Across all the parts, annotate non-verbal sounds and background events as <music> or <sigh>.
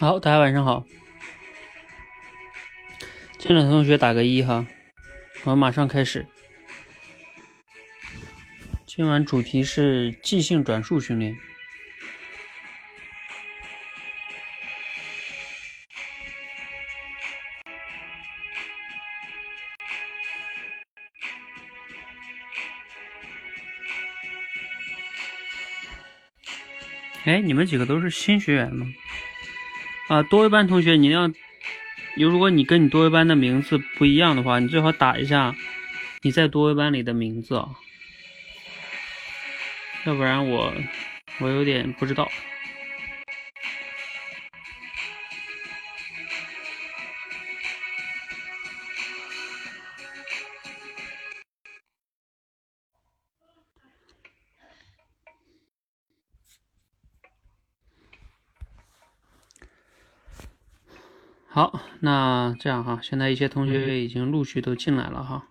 好，大家晚上好。进来的同学打个一哈，我们马上开始。今晚主题是即兴转述训练。哎，你们几个都是新学员吗？啊，多位班同学，你要你，如果你跟你多位班的名字不一样的话，你最好打一下你在多位班里的名字啊，要不然我我有点不知道。好，那这样哈，现在一些同学已经陆续都进来了哈。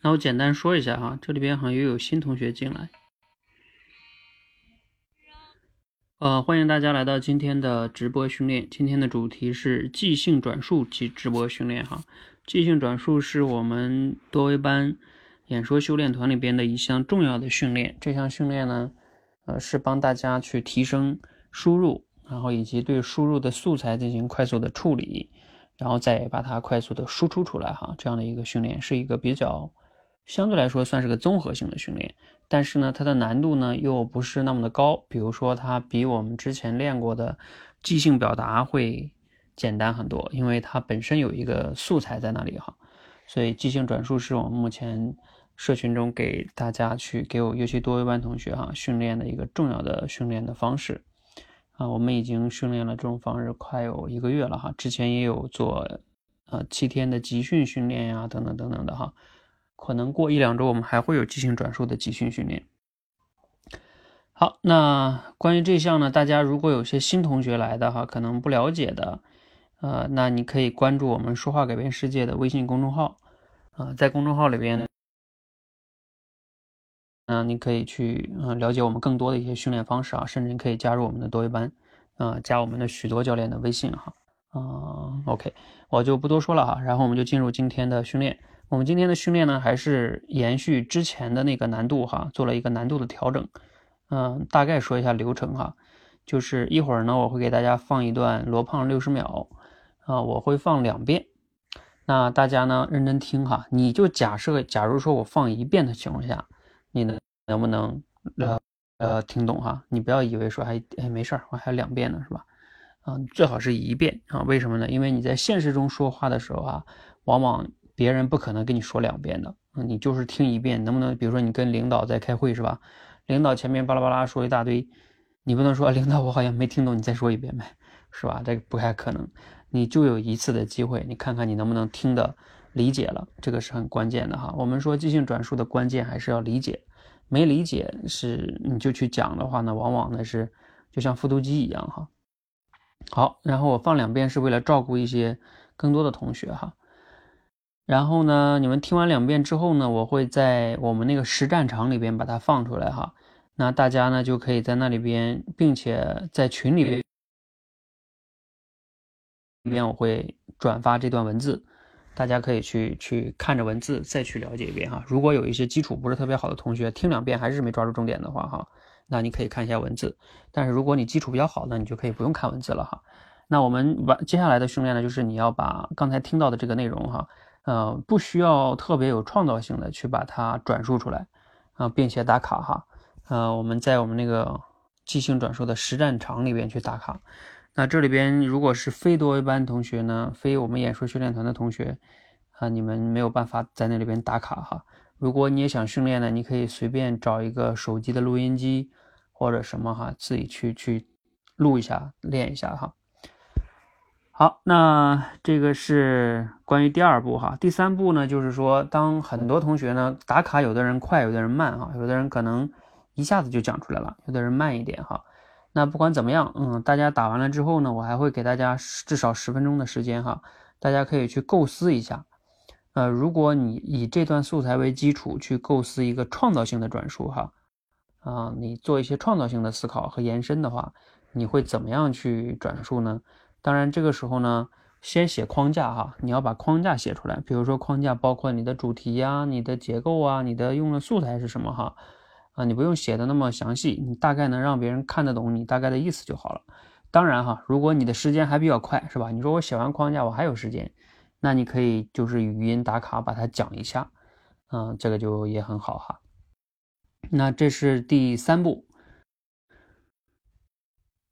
那我简单说一下哈，这里边好像又有新同学进来。呃，欢迎大家来到今天的直播训练。今天的主题是即兴转述及直播训练哈。即兴转述是我们多维班演说修炼团里边的一项重要的训练。这项训练呢。呃，是帮大家去提升输入，然后以及对输入的素材进行快速的处理，然后再把它快速的输出出来哈。这样的一个训练是一个比较相对来说算是个综合性的训练，但是呢，它的难度呢又不是那么的高。比如说，它比我们之前练过的即兴表达会简单很多，因为它本身有一个素材在那里哈。所以，即兴转述是我们目前。社群中给大家去给我，尤其多位班同学哈训练的一个重要的训练的方式啊，我们已经训练了这种方式快有一个月了哈，之前也有做呃七天的集训训练呀，等等等等的哈，可能过一两周我们还会有即兴转述的集训训练。好，那关于这项呢，大家如果有些新同学来的哈，可能不了解的，呃，那你可以关注我们说话改变世界的微信公众号啊，在公众号里边呢。嗯，你可以去嗯了解我们更多的一些训练方式啊，甚至可以加入我们的多维班，啊，加我们的许多教练的微信哈，啊，OK，我就不多说了哈，然后我们就进入今天的训练。我们今天的训练呢，还是延续之前的那个难度哈，做了一个难度的调整。嗯，大概说一下流程哈，就是一会儿呢，我会给大家放一段罗胖六十秒，啊，我会放两遍，那大家呢认真听哈，你就假设，假如说我放一遍的情况下。你能能不能呃呃听懂哈？你不要以为说还哎没事儿，我还有两遍呢是吧？啊，最好是一遍啊？为什么呢？因为你在现实中说话的时候啊，往往别人不可能跟你说两遍的，你就是听一遍，能不能？比如说你跟领导在开会是吧？领导前面巴拉巴拉说一大堆，你不能说 <laughs> 领导我好像没听懂，你再说一遍呗，是吧？这个不太可能，你就有一次的机会，你看看你能不能听的。理解了，这个是很关键的哈。我们说即兴转述的关键还是要理解，没理解是你就去讲的话呢，往往呢是就像复读机一样哈。好，然后我放两遍是为了照顾一些更多的同学哈。然后呢，你们听完两遍之后呢，我会在我们那个实战场里边把它放出来哈。那大家呢就可以在那里边，并且在群里边，里边我会转发这段文字。大家可以去去看着文字再去了解一遍哈。如果有一些基础不是特别好的同学，听两遍还是没抓住重点的话哈，那你可以看一下文字。但是如果你基础比较好，那你就可以不用看文字了哈。那我们完接下来的训练呢，就是你要把刚才听到的这个内容哈，呃，不需要特别有创造性的去把它转述出来啊，并且打卡哈。呃，我们在我们那个即兴转述的实战场里边去打卡。那这里边如果是非多维班同学呢，非我们演说训练团的同学啊，你们没有办法在那里边打卡哈。如果你也想训练呢，你可以随便找一个手机的录音机或者什么哈，自己去去录一下练一下哈。好，那这个是关于第二步哈。第三步呢，就是说当很多同学呢打卡，有的人快，有的人慢哈，有的人可能一下子就讲出来了，有的人慢一点哈。那不管怎么样，嗯，大家打完了之后呢，我还会给大家至少十分钟的时间哈，大家可以去构思一下。呃，如果你以这段素材为基础去构思一个创造性的转述哈，啊，你做一些创造性的思考和延伸的话，你会怎么样去转述呢？当然，这个时候呢，先写框架哈，你要把框架写出来。比如说，框架包括你的主题呀、你的结构啊、你的用的素材是什么哈，啊，你不用写的那么详细，你大概能让别人看得懂你大概的意思就好了。当然哈，如果你的时间还比较快，是吧？你说我写完框架我还有时间，那你可以就是语音打卡把它讲一下，嗯，这个就也很好哈。那这是第三步。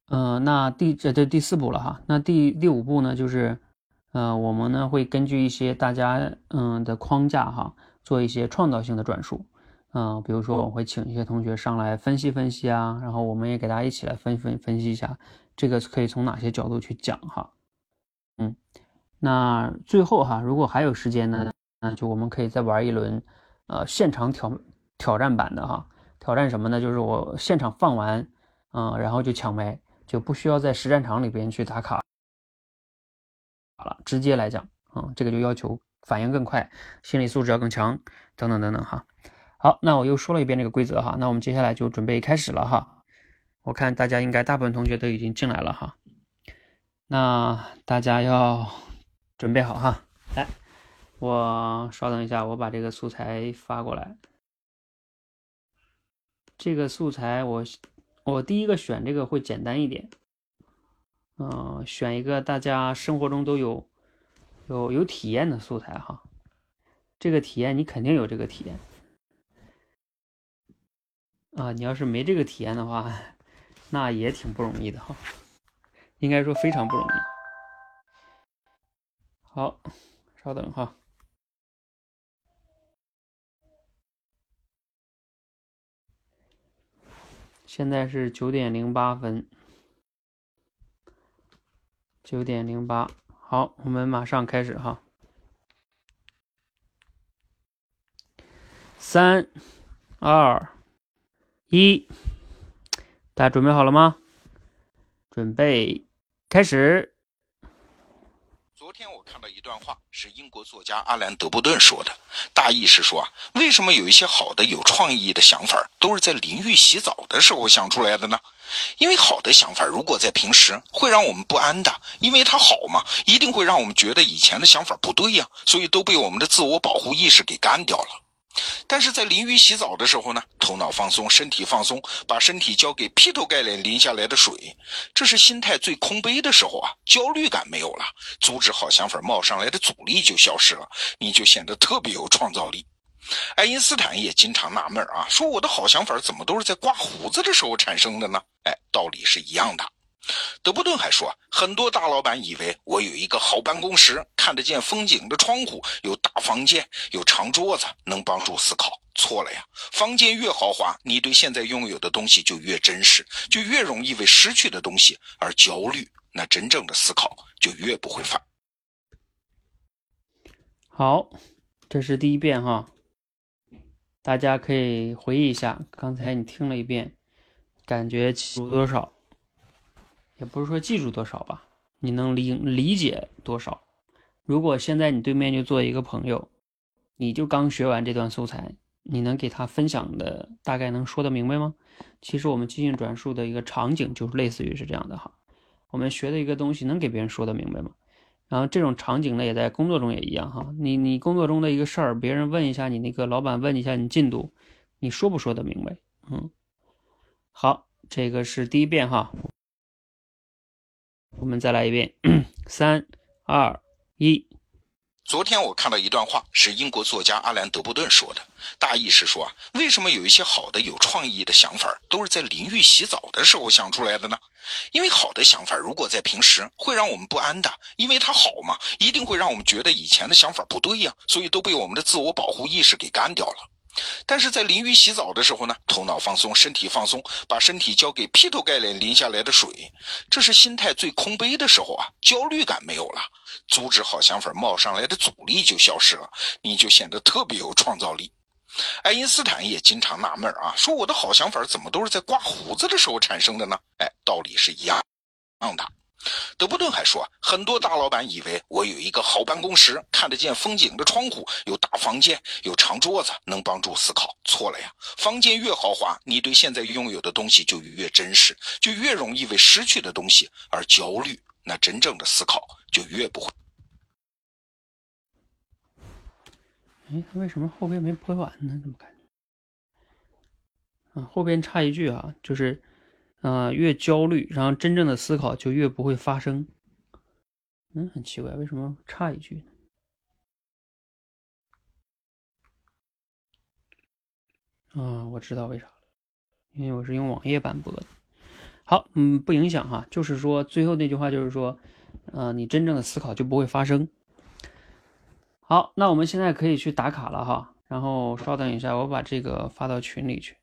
嗯，那第这这第四步了哈。那第第五步呢，就是，呃，我们呢会根据一些大家嗯的框架哈，做一些创造性的转述。嗯，比如说我会请一些同学上来分析分析啊，然后我们也给大家一起来分分分析一下，这个可以从哪些角度去讲哈。嗯，那最后哈，如果还有时间呢，那就我们可以再玩一轮，呃，现场挑挑战版的哈。挑战什么呢？就是我现场放完，嗯，然后就抢麦。就不需要在实战场里边去打卡好了，直接来讲，嗯，这个就要求反应更快，心理素质要更强，等等等等哈。好，那我又说了一遍这个规则哈，那我们接下来就准备开始了哈。我看大家应该大部分同学都已经进来了哈，那大家要准备好哈。来，我稍等一下，我把这个素材发过来。这个素材我。我第一个选这个会简单一点，嗯，选一个大家生活中都有有有体验的素材哈。这个体验你肯定有这个体验啊，你要是没这个体验的话，那也挺不容易的哈，应该说非常不容易。好，稍等哈。现在是九点零八分，九点零八，好，我们马上开始哈。三、二、一，大家准备好了吗？准备开始。昨天我看到一段话，是英国作家阿兰·德布顿说的，大意是说啊，为什么有一些好的、有创意的想法都是在淋浴洗澡的时候想出来的呢？因为好的想法如果在平时会让我们不安的，因为它好嘛，一定会让我们觉得以前的想法不对呀，所以都被我们的自我保护意识给干掉了。但是在淋浴洗澡的时候呢，头脑放松，身体放松，把身体交给劈头盖脸淋下来的水，这是心态最空杯的时候啊，焦虑感没有了，阻止好想法冒上来的阻力就消失了，你就显得特别有创造力。爱因斯坦也经常纳闷啊，说我的好想法怎么都是在刮胡子的时候产生的呢？哎，道理是一样的。德布顿还说，很多大老板以为我有一个好办公室，看得见风景的窗户，有大房间，有长桌子，能帮助思考。错了呀！房间越豪华，你对现在拥有的东西就越真实，就越容易为失去的东西而焦虑。那真正的思考就越不会犯。好，这是第一遍哈，大家可以回忆一下，刚才你听了一遍，感觉记住多少？也不是说记住多少吧，你能理理解多少？如果现在你对面就坐一个朋友，你就刚学完这段素材，你能给他分享的大概能说得明白吗？其实我们即兴转述的一个场景就是类似于是这样的哈，我们学的一个东西能给别人说得明白吗？然后这种场景呢，也在工作中也一样哈，你你工作中的一个事儿，别人问一下你那个老板问一下你进度，你说不说得明白？嗯，好，这个是第一遍哈。我们再来一遍，<clears throat> 三、二、一。昨天我看到一段话，是英国作家阿兰·德布顿说的，大意是说啊，为什么有一些好的、有创意的想法都是在淋浴洗澡的时候想出来的呢？因为好的想法如果在平时会让我们不安的，因为它好嘛，一定会让我们觉得以前的想法不对呀，所以都被我们的自我保护意识给干掉了。但是在淋浴洗澡的时候呢，头脑放松，身体放松，把身体交给劈头盖脸淋下来的水，这是心态最空杯的时候啊，焦虑感没有了，阻止好想法冒上来的阻力就消失了，你就显得特别有创造力。爱因斯坦也经常纳闷啊，说我的好想法怎么都是在刮胡子的时候产生的呢？哎，道理是一样的。德布顿还说，很多大老板以为我有一个好办公室，看得见风景的窗户，有大房间，有长桌子，能帮助思考。错了呀！房间越豪华，你对现在拥有的东西就越真实，就越容易为失去的东西而焦虑。那真正的思考就越不会。哎，他为什么后边没播完呢？怎么感觉？啊，后边插一句啊，就是。啊，越焦虑，然后真正的思考就越不会发生。嗯，很奇怪，为什么差一句呢？啊，我知道为啥了，因为我是用网页版播的。好，嗯，不影响哈，就是说最后那句话就是说，呃，你真正的思考就不会发生。好，那我们现在可以去打卡了哈，然后稍等一下，我把这个发到群里去。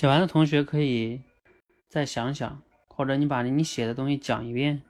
写完的同学可以再想想，或者你把你写的东西讲一遍。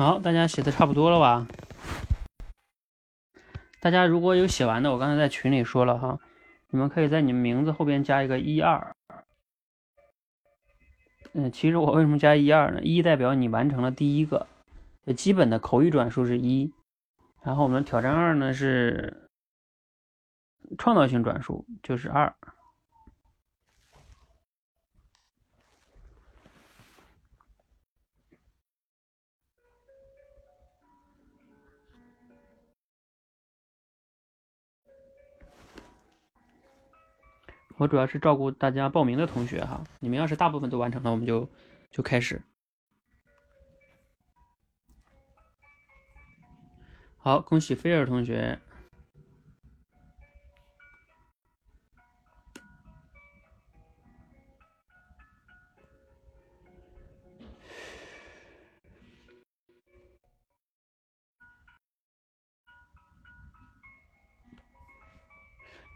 好，大家写的差不多了吧？大家如果有写完的，我刚才在群里说了哈，你们可以在你们名字后边加一个一二。嗯，其实我为什么加一二呢？一代表你完成了第一个，基本的口语转述是一，然后我们挑战二呢是创造性转述，就是二。我主要是照顾大家报名的同学哈，你们要是大部分都完成了，我们就就开始。好，恭喜菲尔同学。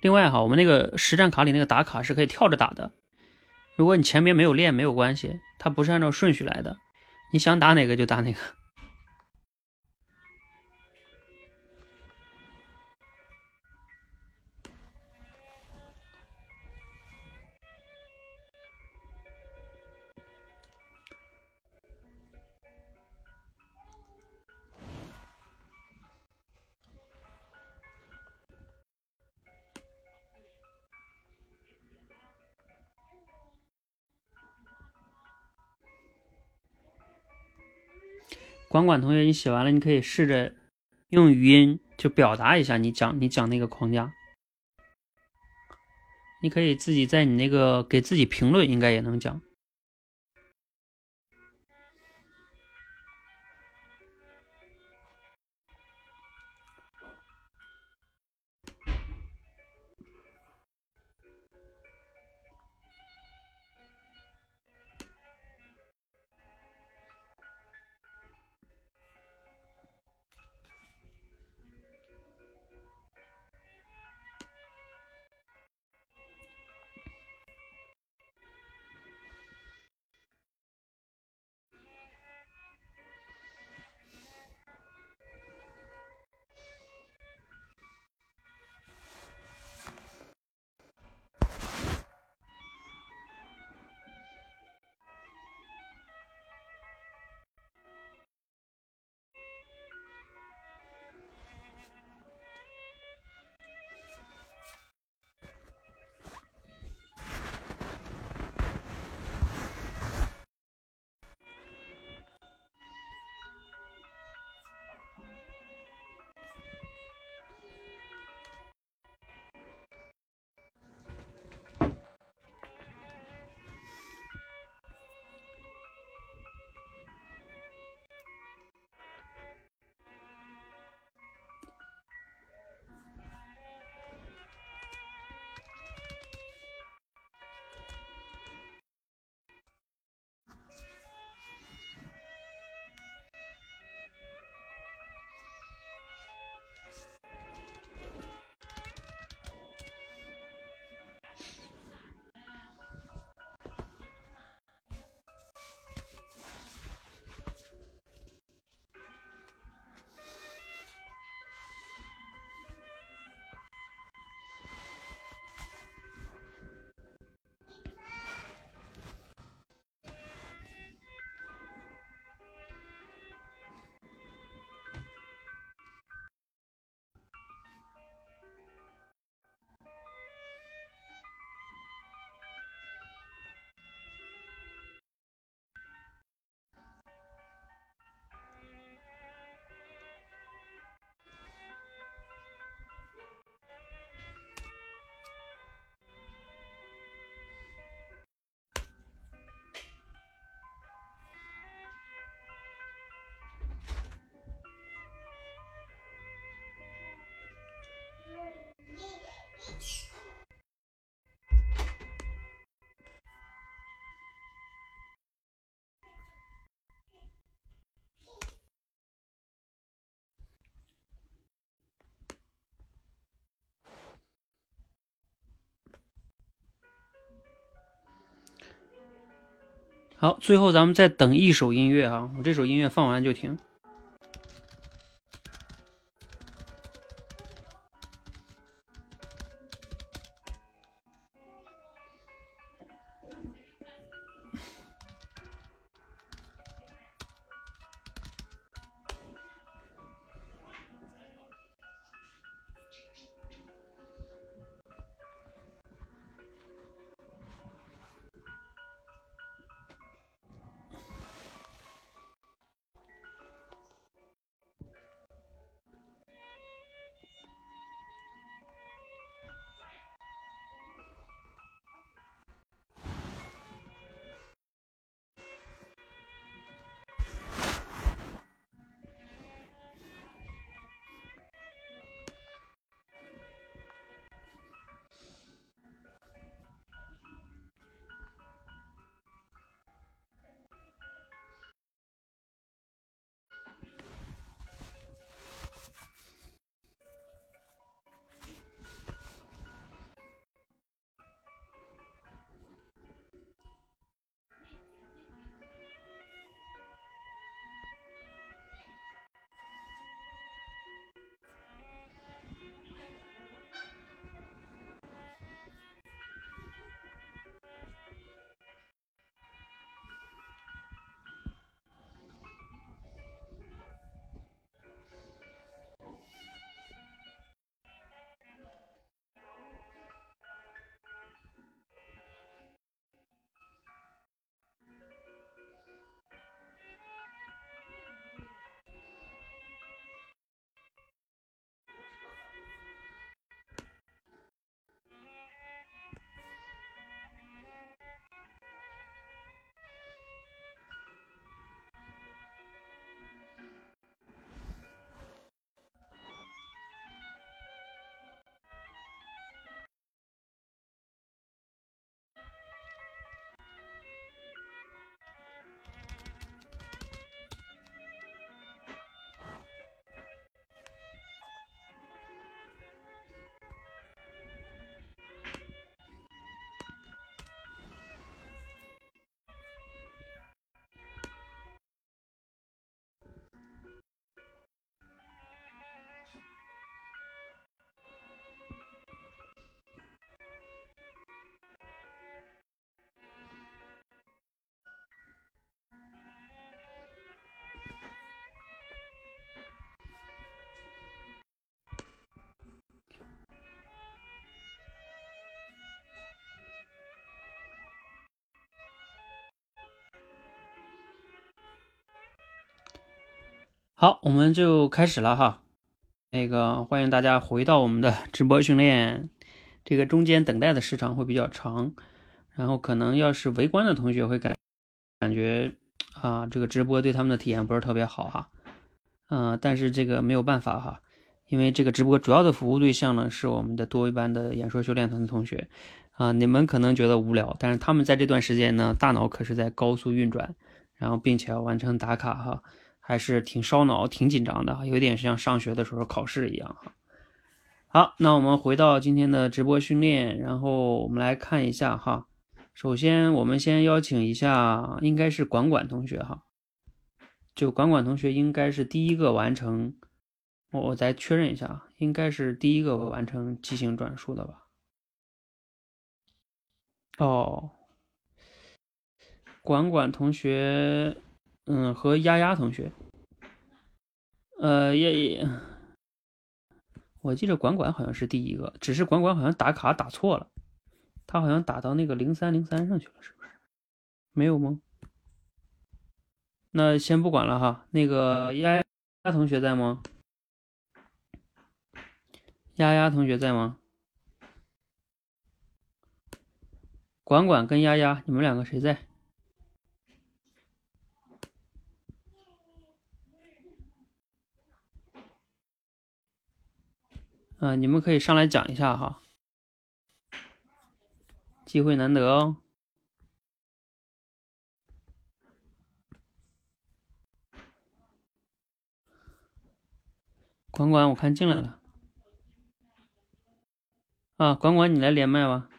另外哈，我们那个实战卡里那个打卡是可以跳着打的。如果你前面没有练没有关系，它不是按照顺序来的，你想打哪个就打哪个。管管同学，你写完了，你可以试着用语音就表达一下你讲你讲那个框架。你可以自己在你那个给自己评论，应该也能讲。好，最后咱们再等一首音乐啊，我这首音乐放完就停。好，我们就开始了哈。那个欢迎大家回到我们的直播训练。这个中间等待的时长会比较长，然后可能要是围观的同学会感感觉啊，这个直播对他们的体验不是特别好哈。嗯，但是这个没有办法哈，因为这个直播主要的服务对象呢是我们的多维班的演说修炼团的同学啊。你们可能觉得无聊，但是他们在这段时间呢，大脑可是在高速运转，然后并且要完成打卡哈。还是挺烧脑、挺紧张的，有点像上学的时候考试一样哈。好，那我们回到今天的直播训练，然后我们来看一下哈。首先，我们先邀请一下，应该是管管同学哈。就管管同学应该是第一个完成，我我再确认一下，应该是第一个完成即兴转述的吧？哦，管管同学。嗯，和丫丫同学，呃，也也，我记得管管好像是第一个，只是管管好像打卡打错了，他好像打到那个零三零三上去了，是不是？没有吗？那先不管了哈。那个丫丫同学在吗？丫丫同学在吗？管管跟丫丫，你们两个谁在？嗯，你们可以上来讲一下哈，机会难得哦。管管，我看进来了。啊，管管，你来连麦吧。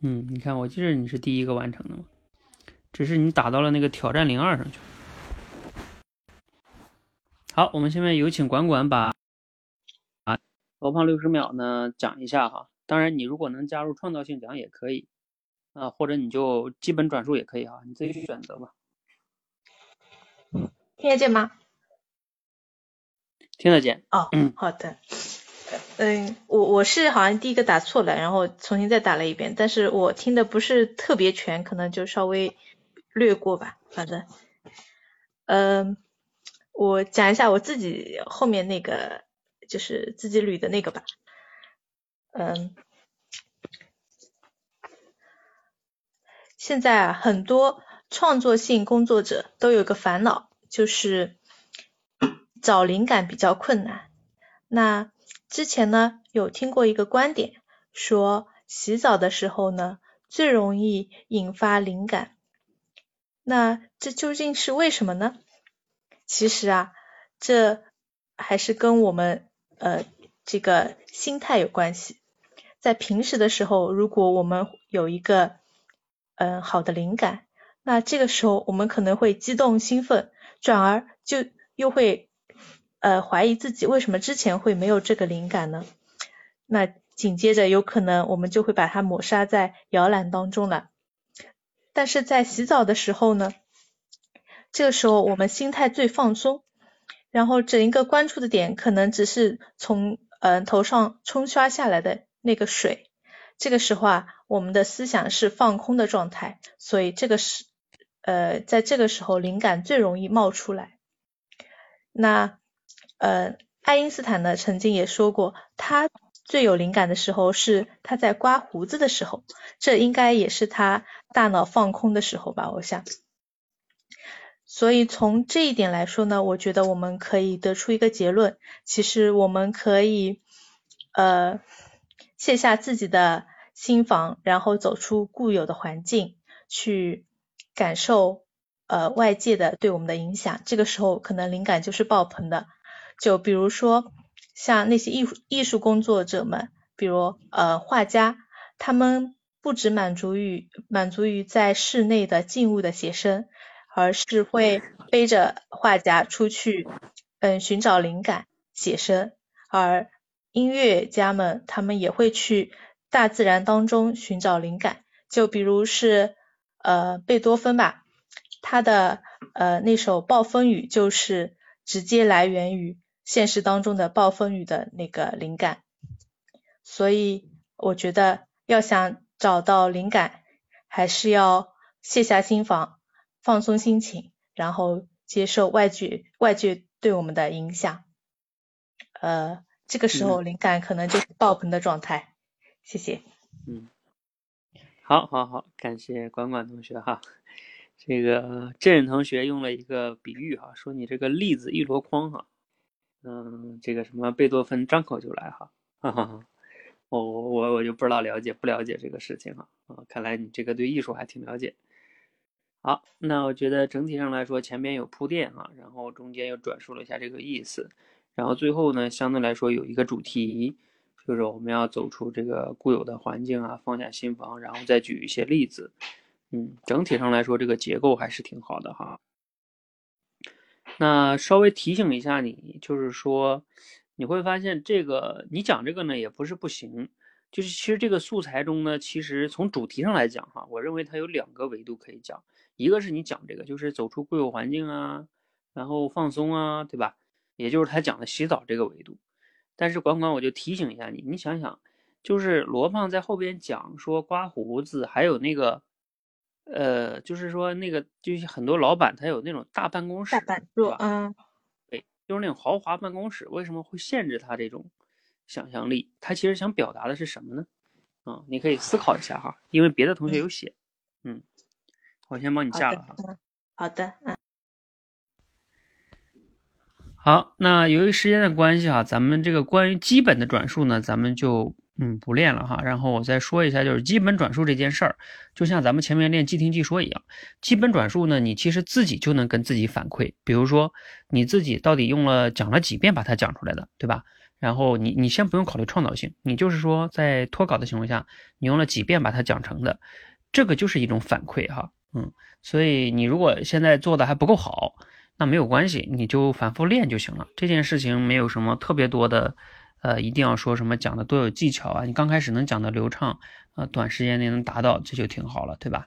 嗯，你看，我记得你是第一个完成的嘛，只是你打到了那个挑战零二上去了。好，我们下面有请管管把啊罗胖六十秒呢讲一下哈。当然，你如果能加入创造性讲也可以啊，或者你就基本转述也可以哈，你自己去选择吧。听得见吗？听得见。哦，嗯，好的。嗯，我我是好像第一个打错了，然后重新再打了一遍，但是我听的不是特别全，可能就稍微略过吧。反正，嗯。我讲一下我自己后面那个就是自己捋的那个吧，嗯，现在啊很多创作性工作者都有个烦恼，就是 <coughs> 找灵感比较困难。那之前呢有听过一个观点，说洗澡的时候呢最容易引发灵感，那这究竟是为什么呢？其实啊，这还是跟我们呃这个心态有关系。在平时的时候，如果我们有一个嗯好的灵感，那这个时候我们可能会激动兴奋，转而就又会呃怀疑自己为什么之前会没有这个灵感呢？那紧接着有可能我们就会把它抹杀在摇篮当中了。但是在洗澡的时候呢？这个时候我们心态最放松，然后整一个关注的点可能只是从嗯头上冲刷下来的那个水，这个时候啊我们的思想是放空的状态，所以这个是呃在这个时候灵感最容易冒出来。那呃爱因斯坦呢曾经也说过，他最有灵感的时候是他在刮胡子的时候，这应该也是他大脑放空的时候吧，我想。所以从这一点来说呢，我觉得我们可以得出一个结论，其实我们可以呃卸下自己的心房，然后走出固有的环境，去感受呃外界的对我们的影响。这个时候可能灵感就是爆棚的。就比如说像那些艺术艺术工作者们，比如呃画家，他们不只满足于满足于在室内的静物的写生。而是会背着画家出去，嗯，寻找灵感写生。而音乐家们，他们也会去大自然当中寻找灵感。就比如是呃贝多芬吧，他的呃那首暴风雨就是直接来源于现实当中的暴风雨的那个灵感。所以我觉得要想找到灵感，还是要卸下心防。放松心情，然后接受外界外界对我们的影响，呃，这个时候灵感可能就是爆棚的状态。谢谢。嗯，好，好，好，感谢管管同学哈。这个郑同学用了一个比喻哈，说你这个例子一箩筐哈。嗯，这个什么贝多芬张口就来哈，哈哈。我我我就不知道了解不了解这个事情哈啊，看来你这个对艺术还挺了解。好，那我觉得整体上来说，前面有铺垫啊，然后中间又转述了一下这个意思，然后最后呢，相对来说有一个主题，就是我们要走出这个固有的环境啊，放下心防，然后再举一些例子。嗯，整体上来说，这个结构还是挺好的哈。那稍微提醒一下你，就是说。你会发现，这个你讲这个呢也不是不行，就是其实这个素材中呢，其实从主题上来讲哈，我认为它有两个维度可以讲，一个是你讲这个，就是走出固有环境啊，然后放松啊，对吧？也就是他讲的洗澡这个维度。但是管管我就提醒一下你，你想想，就是罗胖在后边讲说刮胡子，还有那个，呃，就是说那个就是很多老板他有那种大办公室，大板桌，嗯。就是那种豪华办公室，为什么会限制他这种想象力？他其实想表达的是什么呢？啊，你可以思考一下哈，因为别的同学有写。嗯，我先帮你下了哈。好的，嗯。好，那由于时间的关系哈，咱们这个关于基本的转述呢，咱们就。嗯，不练了哈。然后我再说一下，就是基本转述这件事儿，就像咱们前面练即听即说一样。基本转述呢，你其实自己就能跟自己反馈，比如说你自己到底用了讲了几遍把它讲出来的，对吧？然后你你先不用考虑创造性，你就是说在脱稿的情况下，你用了几遍把它讲成的，这个就是一种反馈哈。嗯，所以你如果现在做的还不够好，那没有关系，你就反复练就行了。这件事情没有什么特别多的。呃，一定要说什么讲的多有技巧啊！你刚开始能讲的流畅，呃，短时间内能达到，这就挺好了，对吧？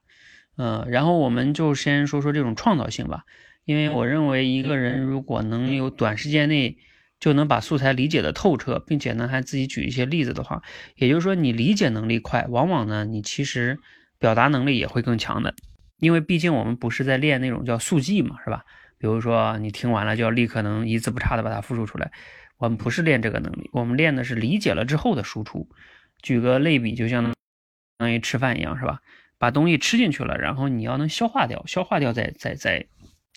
嗯，然后我们就先说说这种创造性吧，因为我认为一个人如果能有短时间内就能把素材理解的透彻，并且呢还自己举一些例子的话，也就是说你理解能力快，往往呢你其实表达能力也会更强的，因为毕竟我们不是在练那种叫速记嘛，是吧？比如说你听完了就要立刻能一字不差的把它复述出来。我们不是练这个能力，我们练的是理解了之后的输出。举个类比，就相当当于吃饭一样，是吧？把东西吃进去了，然后你要能消化掉，消化掉再再再，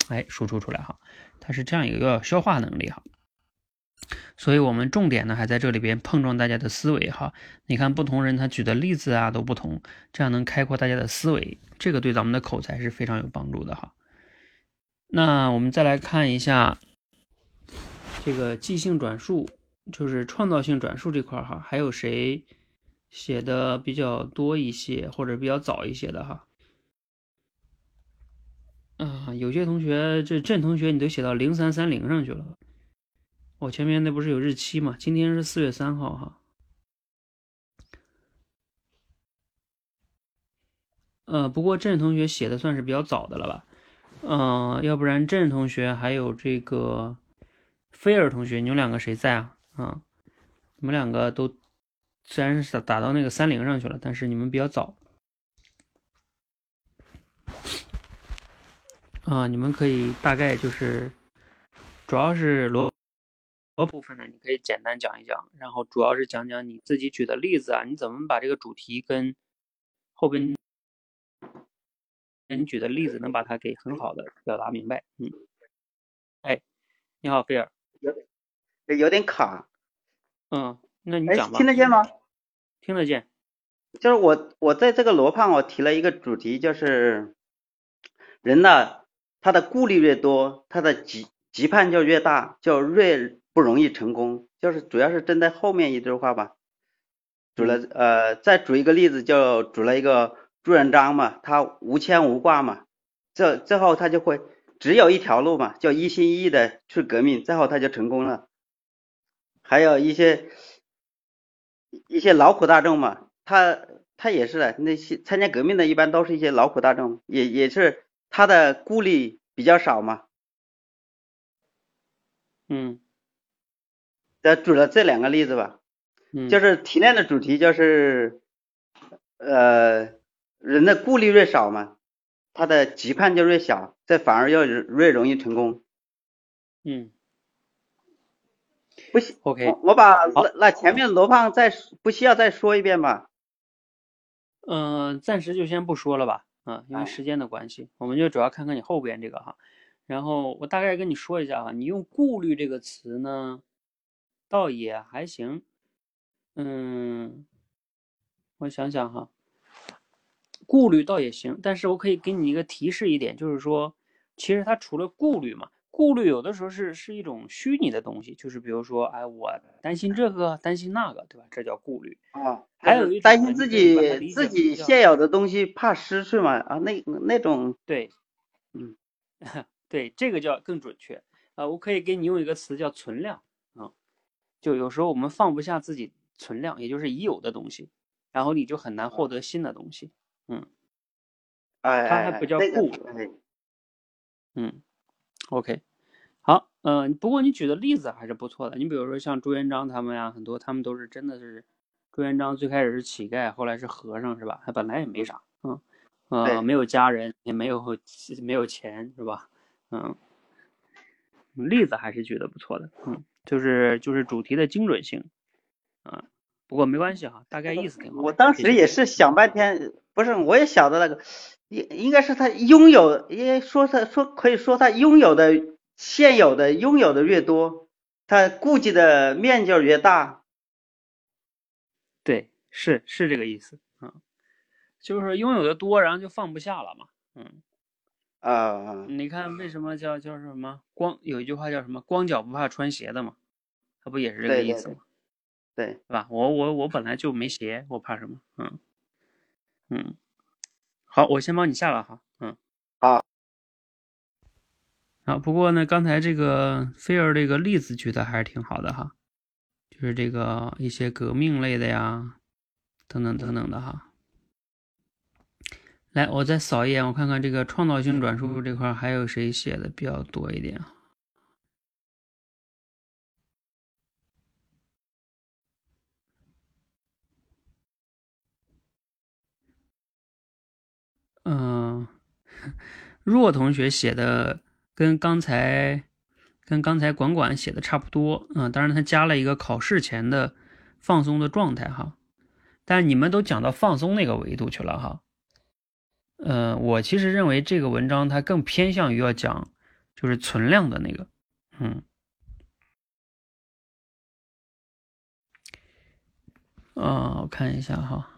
哎，输出出来哈。它是这样一个消化能力哈。所以我们重点呢还在这里边碰撞大家的思维哈。你看不同人他举的例子啊都不同，这样能开阔大家的思维，这个对咱们的口才是非常有帮助的哈。那我们再来看一下。这个即兴转述就是创造性转述这块哈，还有谁写的比较多一些或者比较早一些的哈？啊，有些同学这郑同学你都写到零三三零上去了，我前面那不是有日期吗？今天是四月三号哈。呃，不过郑同学写的算是比较早的了吧？嗯，要不然郑同学还有这个。菲尔同学，你们两个谁在啊？啊，你们两个都虽然是打到那个三零上去了，但是你们比较早啊。你们可以大概就是，主要是罗罗部分呢，你可以简单讲一讲，然后主要是讲讲你自己举的例子啊，你怎么把这个主题跟后边你举的例子能把它给很好的表达明白。嗯，哎，你好，菲尔。有有点卡，嗯，那你讲吧。听得见吗？听得见。就是我我在这个罗胖，我提了一个主题，就是人呢，他的顾虑越多，他的急急盼就越大，就越不容易成功。就是主要是针对后面一句话吧。举了呃，再举一个例子，就举了一个朱元璋嘛，他无牵无挂嘛，这最后他就会。只有一条路嘛，就一心一意的去革命，最后他就成功了。还有一些一些劳苦大众嘛，他他也是的，那些参加革命的一般都是一些劳苦大众，也也是他的顾虑比较少嘛。嗯，再举了这两个例子吧，嗯就是提炼的主题就是呃人的顾虑越少嘛。他的期盼就越小，这反而要越容易成功。嗯不行，OK，我我把那那前面罗胖再不需要再说一遍吧？嗯，暂时就先不说了吧，啊，因为哎时间的关系，我们就主要看看你后边这个哈。然后我大概跟你说一下哈，你用顾虑这个词呢，倒也还行。嗯，我想想哈，顾虑倒也行，但是我可以给你一个提示一点，就是说，其实它除了顾虑嘛，顾虑有的时候是是一种虚拟的东西，就是比如说，哎，我担心这个，担心那个，对吧？这叫顾虑。啊，还有一种担心自己自己现有的东西怕失去嘛啊，那那种对，嗯，<laughs> 对，这个叫更准确。啊，我可以给你用一个词叫存量啊，就有时候我们放不下自己存量，也就是已有的东西，然后你就很难获得新的东西。嗯哎它还不叫哎哎那个顾哎嗯，OK，好，嗯、不过你举的例子还是不错的。你比如说像朱元璋他们呀，很多他们都是真的是，朱元璋最开始是乞丐，后来是和尚，是吧？他本来也没啥，嗯，呃，没有家人，也没有没有钱，是吧？嗯，例子还是举的不错的，嗯，就是就是主题的精准性，啊，不过没关系哈，大概意思挺好。我当时也是想半天，不是，我也晓得那个，应应该是他拥有，也说他说可以说他拥有的现有的拥有的越多，他顾忌的面就越大。对，是是这个意思，嗯，就是拥有的多，然后就放不下了嘛，嗯。啊，你看为什么叫叫什么光？有一句话叫什么“光脚不怕穿鞋”的嘛，它不也是这个意思吗？对，对吧？我我我本来就没鞋，我怕什么？嗯嗯，好，我先帮你下了哈，嗯，好，啊，不过呢，刚才这个菲儿这个例子举的还是挺好的哈，就是这个一些革命类的呀，等等等等的哈。来，我再扫一眼，我看看这个创造性转述这块还有谁写的比较多一点啊？嗯，<laughs> 若同学写的跟刚才跟刚才管管写的差不多，嗯，当然他加了一个考试前的放松的状态哈，但你们都讲到放松那个维度去了哈。呃，我其实认为这个文章它更偏向于要讲就是存量的那个，嗯，啊，我看一下哈。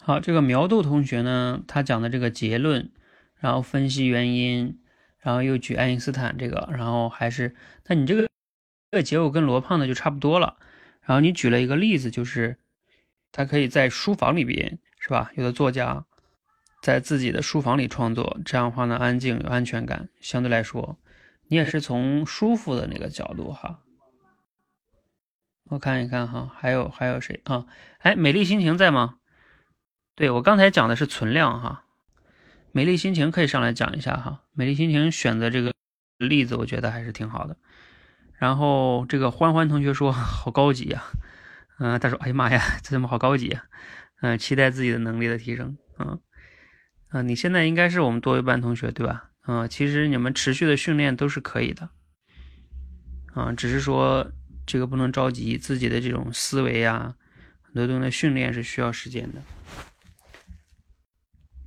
好，这个苗豆同学呢，他讲的这个结论，然后分析原因，然后又举爱因斯坦这个，然后还是，那你这个这个结果跟罗胖的就差不多了。然后你举了一个例子，就是他可以在书房里边，是吧？有的作家在自己的书房里创作，这样的话呢，安静有安全感，相对来说，你也是从舒服的那个角度哈。我看一看哈，还有还有谁啊？哎，美丽心情在吗？对我刚才讲的是存量哈，美丽心情可以上来讲一下哈。美丽心情选择这个例子，我觉得还是挺好的。然后这个欢欢同学说好高级呀、嗯、他说哎呀妈呀，这怎么好高级呀、嗯、期待自己的能力的提升，嗯，啊、你现在应该是我们多一班同学对吧？嗯、其实你们持续的训练都是可以的，啊、只是说这个不能着急，自己的这种思维呀、很多东西的训练是需要时间的。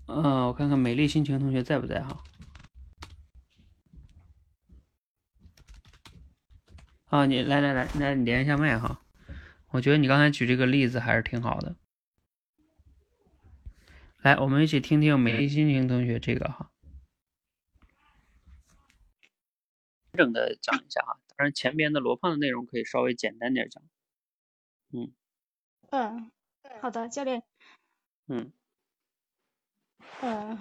嗯、我看看美丽心情同学在不在哈？啊，你来来来，来你连一下麦哈。我觉得你刚才举这个例子还是挺好的。来，我们一起听听美丽心情同学这个哈，完整的讲一下哈。当然，前边的罗胖的内容可以稍微简单点讲。嗯嗯，好的，教练。嗯嗯，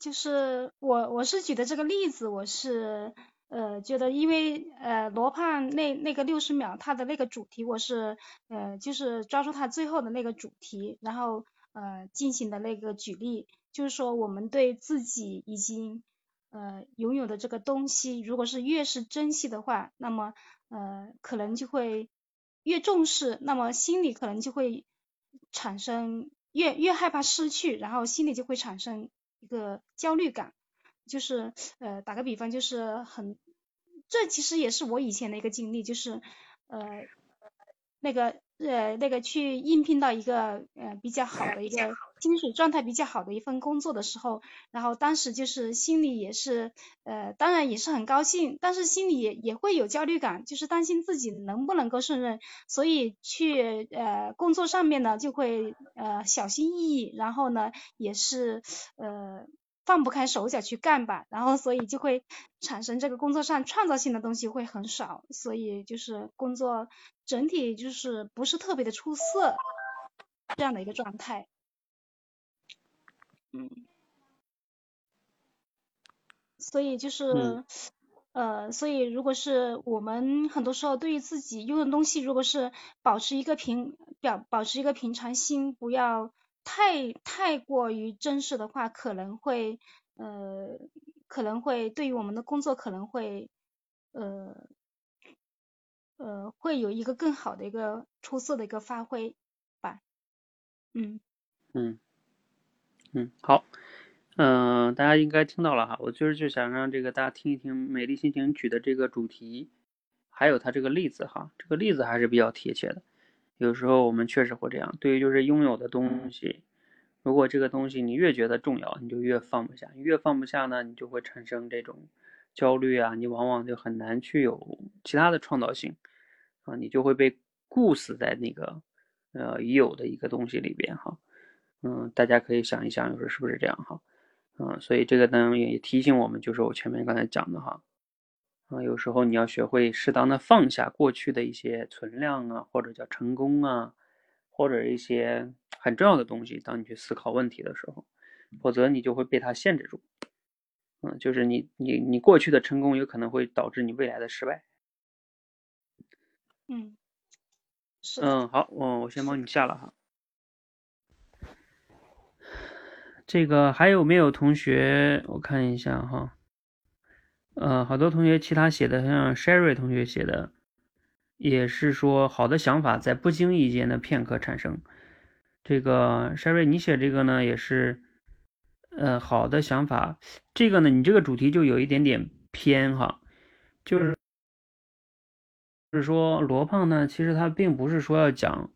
就是我我是举的这个例子，我是呃觉得，因为呃罗胖那那个六十秒他的那个主题，我是呃就是抓住他最后的那个主题，然后呃进行的那个举例，就是说我们对自己已经呃拥有的这个东西，如果是越是珍惜的话，那么呃可能就会越重视，那么心里可能就会产生越越害怕失去，然后心里就会产生一个焦虑感。就是呃打个比方，就是很这其实也是我以前的一个经历，就是呃那个。呃，那个去应聘到一个呃比较好的一个薪水状态比较好的一份工作的时候，然后当时就是心里也是呃，当然也是很高兴，但是心里也也会有焦虑感，就是担心自己能不能够胜任，所以去呃工作上面呢就会呃小心翼翼，然后呢也是呃。放不开手脚去干吧，然后所以就会产生这个工作上创造性的东西会很少，所以就是工作整体就是不是特别的出色这样的一个状态。嗯，所以就是呃，所以如果是我们很多时候对于自己用的东西，如果是保持一个平表，保持一个平常心，不要。太太过于真实的话，可能会呃，可能会对于我们的工作可能会呃呃会有一个更好的一个出色的一个发挥吧。嗯嗯嗯，好，嗯，大家应该听到了哈，我就是就想让这个大家听一听美丽心情举的这个主题，还有它这个例子哈，这个例子还是比较贴切的。有时候我们确实会这样，对于就是拥有的东西，如果这个东西你越觉得重要，你就越放不下，越放不下呢，你就会产生这种焦虑啊，你往往就很难去有其他的创造性啊，你就会被固死在那个呃已有的一个东西里边哈，嗯，大家可以想一想，有时候是不是这样哈，嗯，所以这个呢也提醒我们，就是我前面刚才讲的哈。啊，有时候你要学会适当的放下过去的一些存量啊，或者叫成功啊，或者一些很重要的东西。当你去思考问题的时候，否则你就会被它限制住。嗯，就是你你你过去的成功有可能会导致你未来的失败。嗯，是。嗯，好，我我先帮你下了哈。这个还有没有同学？我看一下哈。呃，好多同学其他写的，像 Sherry 同学写的，也是说好的想法在不经意间的片刻产生。这个 Sherry 你写这个呢，也是，呃，好的想法。这个呢，你这个主题就有一点点偏哈，就是就是说罗胖呢，其实他并不是说要讲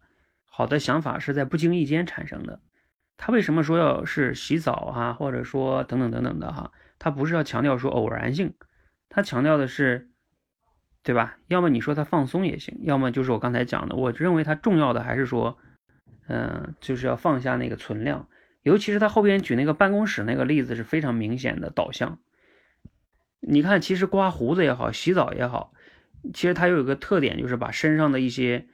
好的想法是在不经意间产生的。他为什么说要是洗澡啊，或者说等等等等的哈？他不是要强调说偶然性。他强调的是，对吧？要么你说他放松也行，要么就是我刚才讲的。我认为他重要的还是说，嗯，就是要放下那个存量。尤其是他后边举那个办公室那个例子是非常明显的导向。你看，其实刮胡子也好，洗澡也好，其实它有一个特点，就是把身上的一些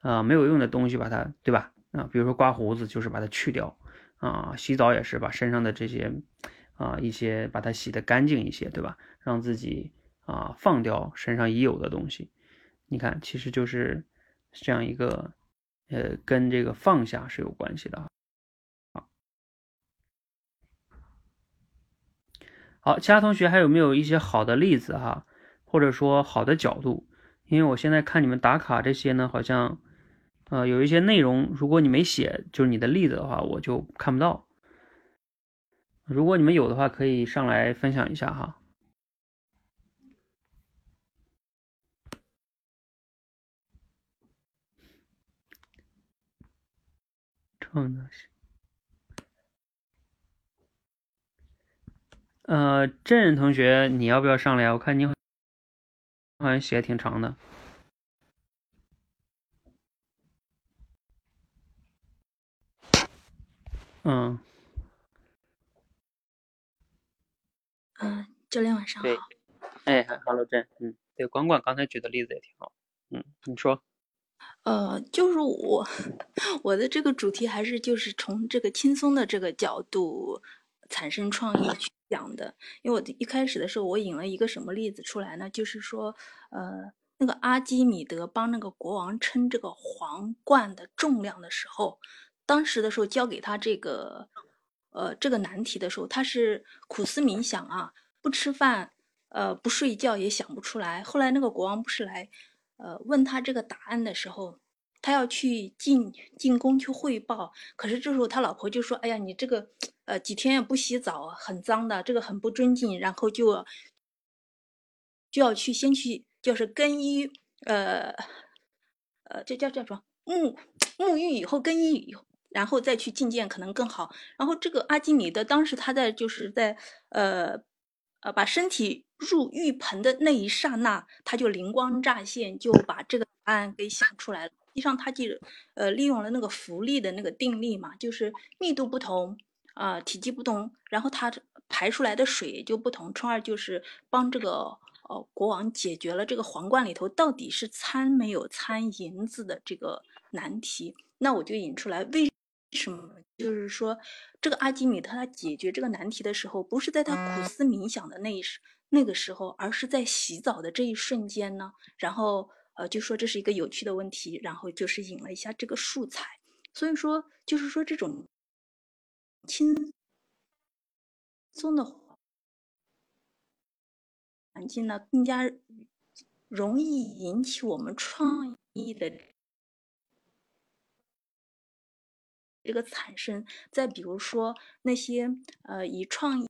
啊没有用的东西把它，对吧？啊，比如说刮胡子就是把它去掉啊，洗澡也是把身上的这些啊一些把它洗得干净一些，对吧？让自己啊放掉身上已有的东西，你看，其实就是这样一个，呃，跟这个放下是有关系的。好，好，其他同学还有没有一些好的例子哈，或者说好的角度？因为我现在看你们打卡这些呢，好像呃有一些内容，如果你没写，就是你的例子的话，我就看不到。如果你们有的话，可以上来分享一下哈。创造性。呃，郑同学，你要不要上来？我看你好像写的挺长的。嗯。嗯，教练晚上好。哎，Hello，郑。嗯，对，管管刚才举的例子也挺好。嗯，你说。呃，就是我 <laughs> 我的这个主题还是就是从这个轻松的这个角度产生创意去讲的，因为我一开始的时候我引了一个什么例子出来呢？就是说，呃，那个阿基米德帮那个国王称这个皇冠的重量的时候，当时的时候交给他这个呃这个难题的时候，他是苦思冥想啊。不吃饭，呃，不睡觉也想不出来。后来那个国王不是来，呃，问他这个答案的时候，他要去进进宫去汇报，可是这时候他老婆就说：“哎呀，你这个，呃，几天也不洗澡，很脏的，这个很不尊敬。”然后就就要去先去，就是更衣，呃，呃，这叫叫什么沐沐浴以后更衣以后。然后再去觐见可能更好。然后这个阿基米德当时他在就是在呃呃把身体入浴盆的那一刹那，他就灵光乍现，就把这个答案给想出来了。实际上他就呃利用了那个浮力的那个定力嘛，就是密度不同啊，体积不同，然后它排出来的水就不同。从而就是帮这个呃国王解决了这个皇冠里头到底是掺没有掺银子的这个难题。那我就引出来为。什么？就是说，这个阿基米德他解决这个难题的时候，不是在他苦思冥想的那一时那个时候，而是在洗澡的这一瞬间呢。然后，呃，就说这是一个有趣的问题，然后就是引了一下这个素材。所以说，就是说这种轻松的环境呢，更加容易引起我们创意的。这个产生，再比如说那些呃以创意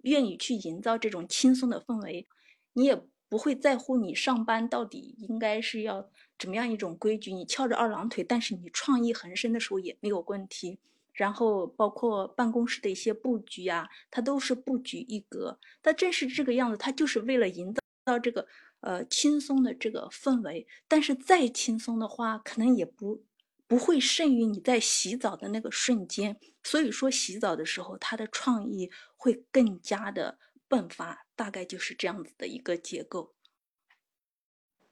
愿意去营造这种轻松的氛围，你也不会在乎你上班到底应该是要怎么样一种规矩，你翘着二郎腿，但是你创意横生的时候也没有问题。然后包括办公室的一些布局啊，它都是不拘一格。它正是这个样子，它就是为了营造到这个呃轻松的这个氛围。但是再轻松的话，可能也不。不会胜于你在洗澡的那个瞬间，所以说洗澡的时候，他的创意会更加的迸发，大概就是这样子的一个结构。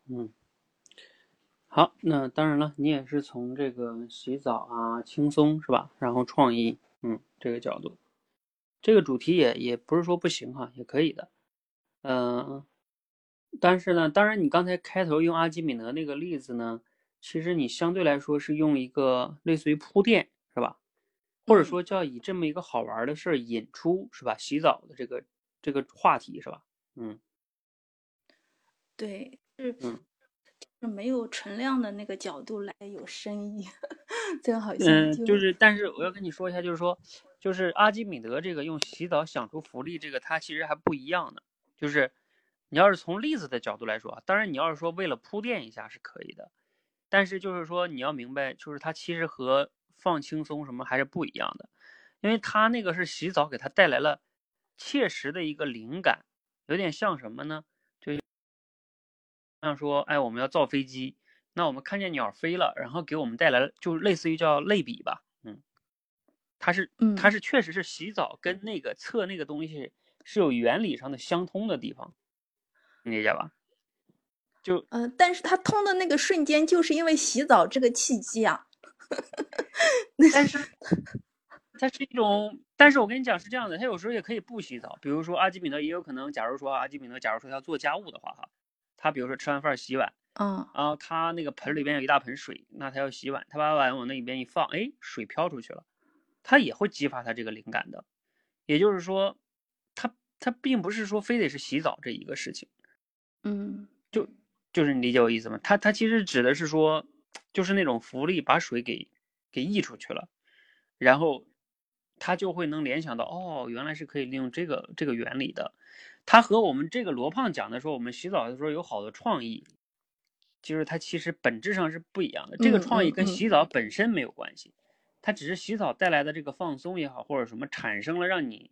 嗯，好，那当然了，你也是从这个洗澡啊，轻松是吧？然后创意，嗯，这个角度，这个主题也也不是说不行哈，也可以的，嗯，但是呢，当然你刚才开头用阿基米德那个例子呢。其实你相对来说是用一个类似于铺垫，是吧？或者说叫以这么一个好玩的事儿引出，是吧？洗澡的这个这个话题，是吧？嗯，对，是，嗯，是没有存量的那个角度来有深意，<laughs> 真好。嗯，就是，但是我要跟你说一下，就是说，就是阿基米德这个用洗澡想出浮力，这个它其实还不一样的。就是你要是从例子的角度来说，当然你要是说为了铺垫一下是可以的。但是就是说，你要明白，就是它其实和放轻松什么还是不一样的，因为它那个是洗澡给他带来了切实的一个灵感，有点像什么呢？就像说，哎，我们要造飞机，那我们看见鸟飞了，然后给我们带来了，就类似于叫类比吧，嗯，它是，它是确实是洗澡跟那个测那个东西是有原理上的相通的地方，你理解吧？就嗯，但是它通的那个瞬间，就是因为洗澡这个契机啊。<laughs> 但是它是一种，但是我跟你讲是这样的，他有时候也可以不洗澡。比如说阿基米德也有可能，假如说阿基米德，假如说他做家务的话，哈，他比如说吃完饭洗碗，嗯，然后他那个盆里边有一大盆水，那他要洗碗，他把碗往那一边一放，哎，水飘出去了，他也会激发他这个灵感的。也就是说，他他并不是说非得是洗澡这一个事情，嗯，就。就是你理解我意思吗？它它其实指的是说，就是那种浮力把水给给溢出去了，然后它就会能联想到，哦，原来是可以利用这个这个原理的。它和我们这个罗胖讲的说，我们洗澡的时候有好多创意，就是它其实本质上是不一样的。这个创意跟洗澡本身没有关系，它只是洗澡带来的这个放松也好，或者什么产生了让你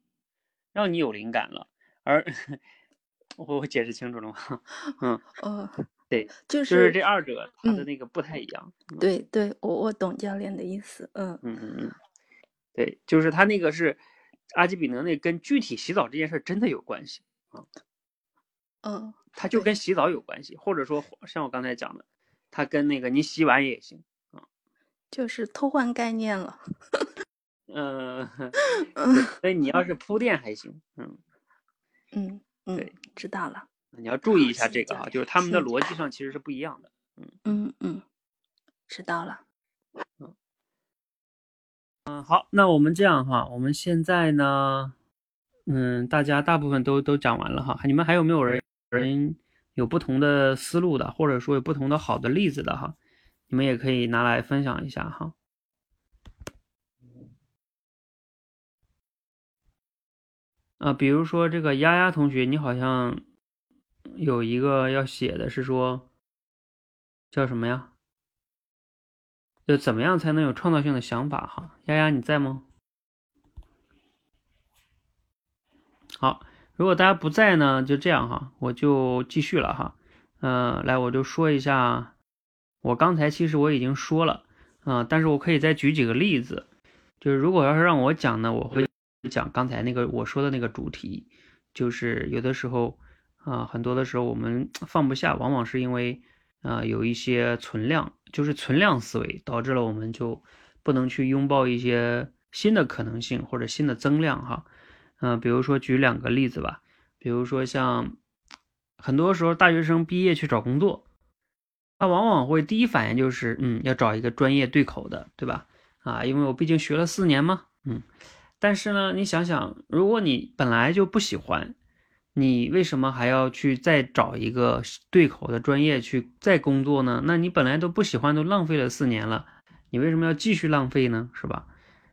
让你有灵感了，而。我我解释清楚了吗？<laughs> 嗯，哦，对，就是就是这二者它的那个不太一样。对对，我我懂教练的意思。嗯嗯嗯嗯，对，就是他那个是阿基比德那跟具体洗澡这件事真的有关系啊。嗯，它就跟洗澡有关系，或者说像我刚才讲的，它跟那个你洗碗也行啊。就是偷换概念了。嗯，所以你 <laughs> 要是铺垫还行。嗯嗯。对，知道了。你要注意一下这个啊，就是他们的逻辑上其实是不一样的。嗯嗯嗯，知道了。嗯嗯，好，那我们这样哈，我们现在呢，嗯，大家大部分都都讲完了哈，你们还有没有人人有不同的思路的，或者说有不同的好的例子的哈？你们也可以拿来分享一下哈。啊，比如说这个丫丫同学，你好像有一个要写的是说叫什么呀？就怎么样才能有创造性的想法哈？丫丫你在吗？好，如果大家不在呢，就这样哈，我就继续了哈。嗯，来，我就说一下，我刚才其实我已经说了啊，但是我可以再举几个例子，就是如果要是让我讲呢，我会。讲刚才那个我说的那个主题，就是有的时候啊，很多的时候我们放不下，往往是因为啊有一些存量，就是存量思维导致了我们就不能去拥抱一些新的可能性或者新的增量哈。嗯，比如说举两个例子吧，比如说像很多时候大学生毕业去找工作，他往往会第一反应就是嗯要找一个专业对口的，对吧？啊，因为我毕竟学了四年嘛，嗯。但是呢，你想想，如果你本来就不喜欢，你为什么还要去再找一个对口的专业去再工作呢？那你本来都不喜欢，都浪费了四年了，你为什么要继续浪费呢？是吧？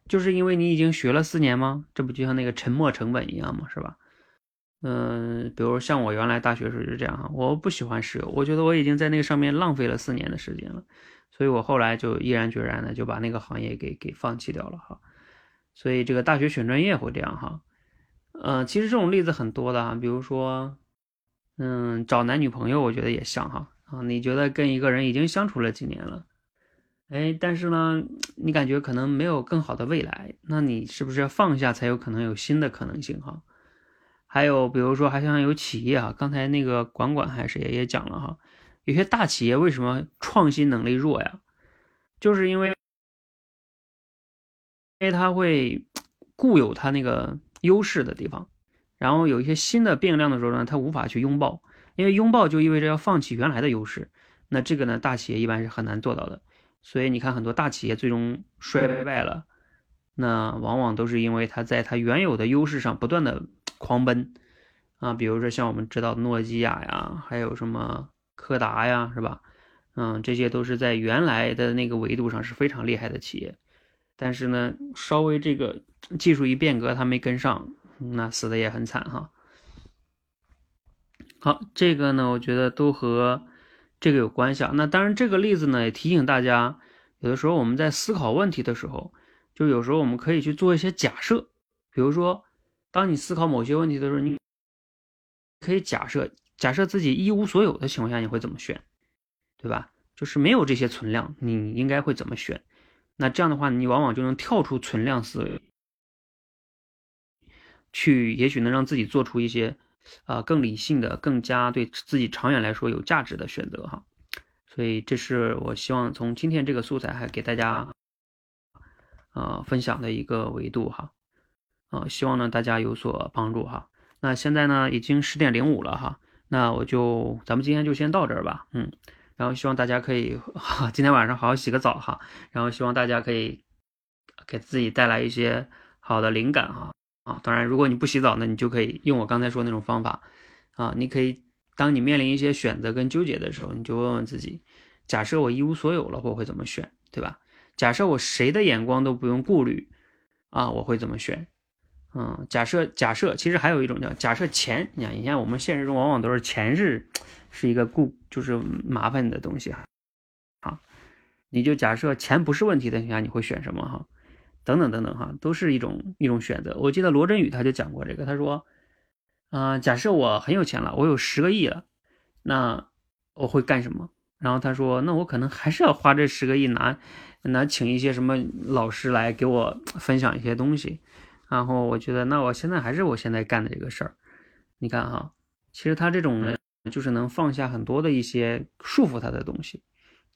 就是因为你已经学了四年吗？这不就像那个沉没成本一样吗？是吧？嗯，比如像我原来大学时候就这样哈，我不喜欢石油，我觉得我已经在那个上面浪费了四年的时间了，所以我后来就毅然决然的就把那个行业给给放弃掉了哈。所以这个大学选专业会这样哈，呃，其实这种例子很多的啊，比如说，嗯，找男女朋友，我觉得也像哈啊，你觉得跟一个人已经相处了几年了，哎，但是呢，你感觉可能没有更好的未来，那你是不是要放下才有可能有新的可能性哈？还有比如说，还像有企业啊，刚才那个管管还是也也讲了哈，有些大企业为什么创新能力弱呀？就是因为。因为它会固有它那个优势的地方，然后有一些新的变量的时候呢，它无法去拥抱，因为拥抱就意味着要放弃原来的优势，那这个呢，大企业一般是很难做到的。所以你看，很多大企业最终衰败了，那往往都是因为它在它原有的优势上不断的狂奔啊，比如说像我们知道诺基亚呀，还有什么柯达呀，是吧？嗯，这些都是在原来的那个维度上是非常厉害的企业。但是呢，稍微这个技术一变革，它没跟上，那死的也很惨哈。好，这个呢，我觉得都和这个有关系啊。那当然，这个例子呢，也提醒大家，有的时候我们在思考问题的时候，就有时候我们可以去做一些假设。比如说，当你思考某些问题的时候，你可以假设，假设自己一无所有的情况下，你会怎么选，对吧？就是没有这些存量，你应该会怎么选？那这样的话，你往往就能跳出存量思维，去也许能让自己做出一些，啊更理性的、更加对自己长远来说有价值的选择哈。所以这是我希望从今天这个素材还给大家，啊分享的一个维度哈，啊希望呢大家有所帮助哈。那现在呢已经十点零五了哈，那我就咱们今天就先到这儿吧，嗯。然后希望大家可以今天晚上好好洗个澡哈，然后希望大家可以给自己带来一些好的灵感哈啊，当然如果你不洗澡呢，你就可以用我刚才说那种方法啊，你可以当你面临一些选择跟纠结的时候，你就问问自己，假设我一无所有了，我会怎么选，对吧？假设我谁的眼光都不用顾虑啊，我会怎么选？嗯，假设假设其实还有一种叫假设钱，你看你看我们现实中往往都是钱是。是一个固就是麻烦的东西哈，好，你就假设钱不是问题的情况下，你会选什么哈？等等等等哈，都是一种一种选择。我记得罗振宇他就讲过这个，他说，啊，假设我很有钱了，我有十个亿了，那我会干什么？然后他说，那我可能还是要花这十个亿拿拿请一些什么老师来给我分享一些东西。然后我觉得，那我现在还是我现在干的这个事儿。你看哈，其实他这种人。就是能放下很多的一些束缚他的东西，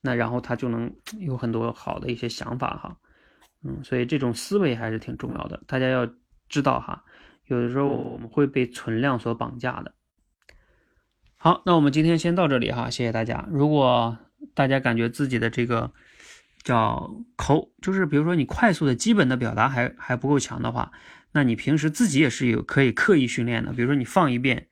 那然后他就能 <tsk> 有很多好的一些想法哈，嗯，所以这种思维还是挺重要的。大家要知道哈，有的时候我们会被存量所绑架的。好，那我们今天先到这里哈，谢谢大家。如果大家感觉自己的这个叫口，就是比如说你快速的基本的表达还还不够强的话，那你平时自己也是有可以刻意训练的。比如说你放一遍，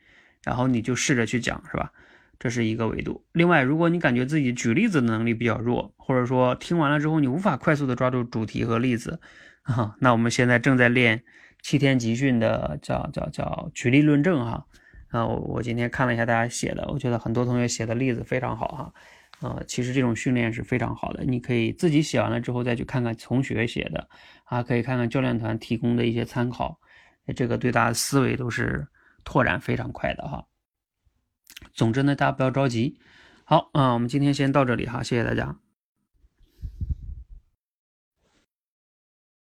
然后你就试着去讲，是吧？这是一个维度。另外，如果你感觉自己举例子的能力比较弱，或者说听完了之后你无法快速的抓住主题和例子，啊，那我们现在正在练七天集训的叫叫叫举例论证哈。啊，我我今天看了一下大家写的，我觉得很多同学写的例子非常好哈。啊，其实这种训练是非常好的，你可以自己写完了之后再去看看同学写的，啊，可以看看教练团提供的一些参考，这个对大家思维都是拓展非常快的哈。总之呢，大家不要着急。好，嗯，我们今天先到这里哈，谢谢大家。